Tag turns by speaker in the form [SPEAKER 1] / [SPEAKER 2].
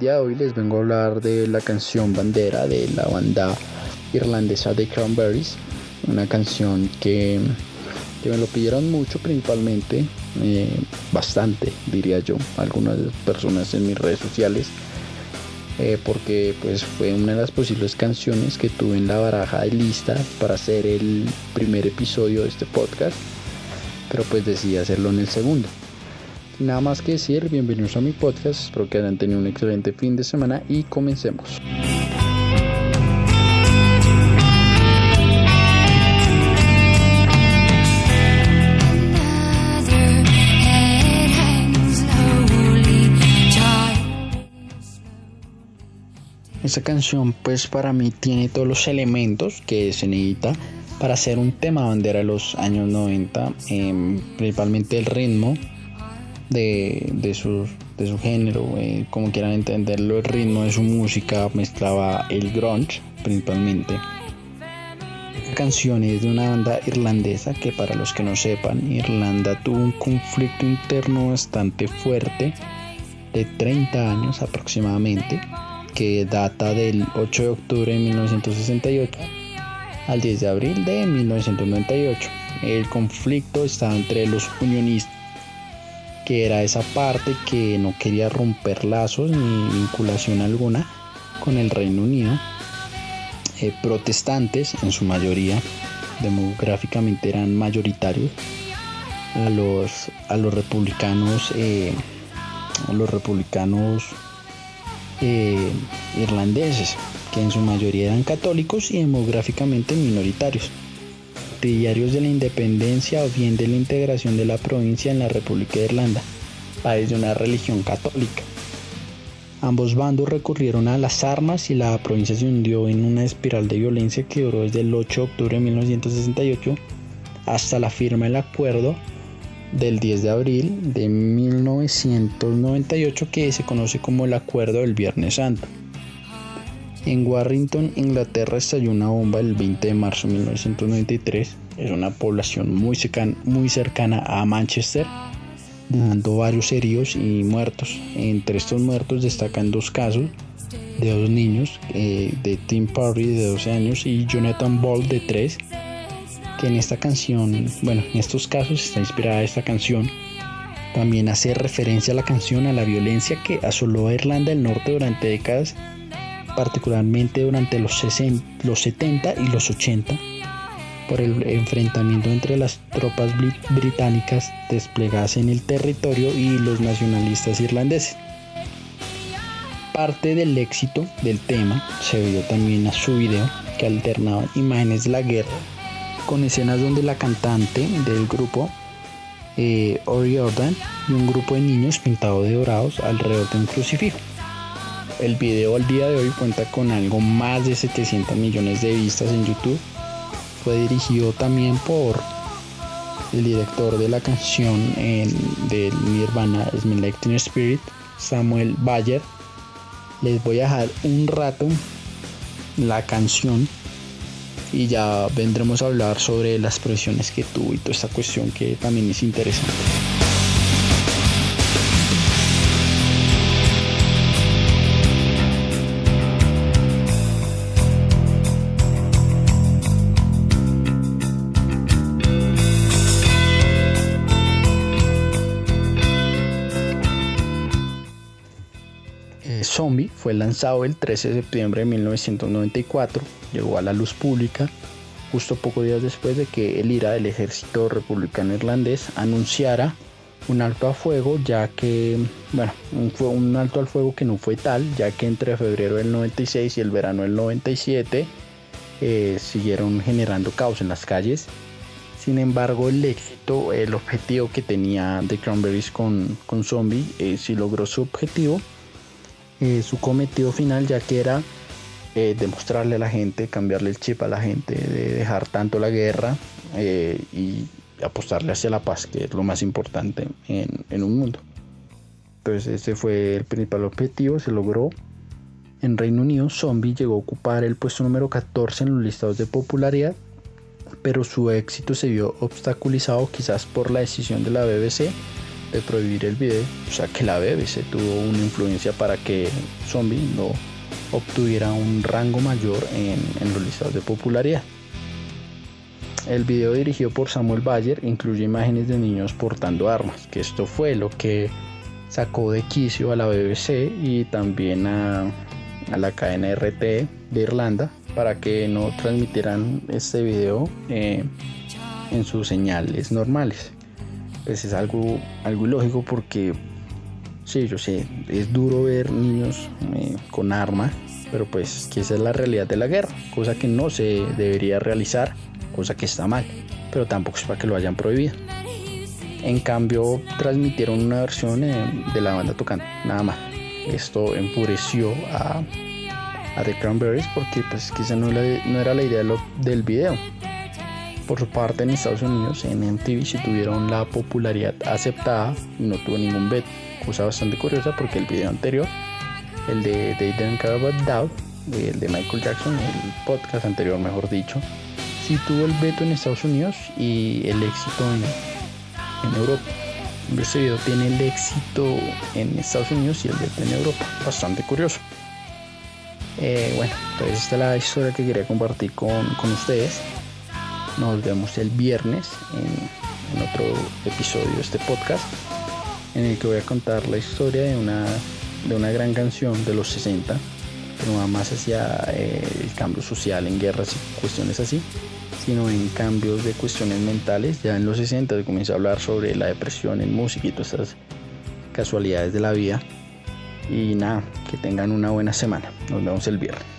[SPEAKER 1] de hoy les vengo a hablar de la canción Bandera de la banda irlandesa de Cranberries, una canción que, me lo pidieron mucho principalmente, eh, bastante diría yo, algunas personas en mis redes sociales, eh, porque pues fue una de las posibles canciones que tuve en la baraja de lista para hacer el primer episodio de este podcast, pero pues decidí hacerlo en el segundo nada más que decir, bienvenidos a mi podcast, espero que hayan tenido un excelente fin de semana y comencemos. Esta canción pues para mí tiene todos los elementos que se necesita para hacer un tema bandera de los años 90, em, principalmente el ritmo, de, su, de su género, eh, como quieran entenderlo, el ritmo de su música mezclaba el grunge principalmente. Canciones de una banda irlandesa que para los que no sepan, Irlanda tuvo un conflicto interno bastante fuerte de 30 años aproximadamente, que data del 8 de octubre de 1968 al 10 de abril de 1998. El conflicto estaba entre los unionistas que era esa parte que no quería romper lazos ni vinculación alguna con el Reino Unido. Eh, protestantes, en su mayoría, demográficamente eran mayoritarios. A los, a los republicanos, eh, a los republicanos eh, irlandeses, que en su mayoría eran católicos y demográficamente minoritarios partidarios de la independencia o bien de la integración de la provincia en la República de Irlanda, país de una religión católica. Ambos bandos recurrieron a las armas y la provincia se hundió en una espiral de violencia que duró desde el 8 de octubre de 1968 hasta la firma del acuerdo del 10 de abril de 1998 que se conoce como el Acuerdo del Viernes Santo. En Warrington, Inglaterra, estalló una bomba el 20 de marzo de 1993. Es una población muy, cercana, a Manchester, dejando varios heridos y muertos. Entre estos muertos destacan dos casos de dos niños, eh, de Tim Parry de 12 años y Jonathan Ball de 3, que en esta canción, bueno, en estos casos está inspirada esta canción. También hace referencia a la canción a la violencia que asoló a Irlanda del Norte durante décadas particularmente durante los, los 70 y los 80, por el enfrentamiento entre las tropas británicas desplegadas en el territorio y los nacionalistas irlandeses. Parte del éxito del tema se vio también a su video que alternaba imágenes de la guerra con escenas donde la cantante del grupo eh, Ori y un grupo de niños pintados de dorados alrededor de un crucifijo. El video al día de hoy cuenta con algo más de 700 millones de vistas en YouTube. Fue dirigido también por el director de la canción de Nirvana, Smell Spirit, Samuel Bayer. Les voy a dejar un rato la canción y ya vendremos a hablar sobre las presiones que tuvo y toda esta cuestión que también es interesante. Zombie fue lanzado el 13 de septiembre de 1994, llegó a la luz pública justo pocos días después de que el IRA del ejército republicano irlandés anunciara un alto a fuego, ya que, bueno, fue un alto al fuego que no fue tal, ya que entre febrero del 96 y el verano del 97 eh, siguieron generando caos en las calles. Sin embargo, el éxito, el objetivo que tenía The Cranberries con, con Zombie, eh, sí logró su objetivo eh, su cometido final ya que era eh, demostrarle a la gente, cambiarle el chip a la gente, de dejar tanto la guerra eh, y apostarle hacia la paz, que es lo más importante en, en un mundo. Entonces ese fue el principal objetivo, se logró. En Reino Unido, Zombie llegó a ocupar el puesto número 14 en los listados de popularidad, pero su éxito se vio obstaculizado quizás por la decisión de la BBC de prohibir el video, o sea que la BBC tuvo una influencia para que Zombie no obtuviera un rango mayor en, en los listados de popularidad. El video dirigido por Samuel Bayer incluye imágenes de niños portando armas, que esto fue lo que sacó de quicio a la BBC y también a, la cadena RT de Irlanda para que no transmitieran este video eh, en sus señales normales. Pues es algo, algo ilógico porque, sí, yo sé, es duro ver niños eh, con armas, pero pues que esa es la realidad de la guerra, cosa que no se debería realizar, cosa que está mal, pero tampoco es para que lo hayan prohibido. En cambio, transmitieron una versión eh, de la banda tocando, nada más. Esto enfureció a, The Cranberries porque pues quizá no era la idea del video. Por su parte, en Estados Unidos, en MTV sí tuvieron la popularidad aceptada y no tuvo ningún veto, cosa bastante curiosa porque el video anterior, el de They Don't Care About Doubt, el de Michael Jackson, el podcast anterior, mejor dicho, sí tuvo el veto en Estados Unidos y el éxito en en Europa. Este video tiene el éxito en Estados Unidos y el veto en Europa. Bastante curioso. Eh, bueno, entonces esta es la historia que quería compartir con, ustedes. Nos vemos el viernes en, otro episodio de este podcast en el que voy a contar la historia de una, de una gran canción de los 60, que no más hacia eh, el cambio social en guerras y cuestiones así sino en cambios de cuestiones mentales. Ya en los 60 se comienza a hablar sobre la depresión en música y todas estas casualidades de la vida. Y nada, que tengan una buena semana. Nos vemos el viernes.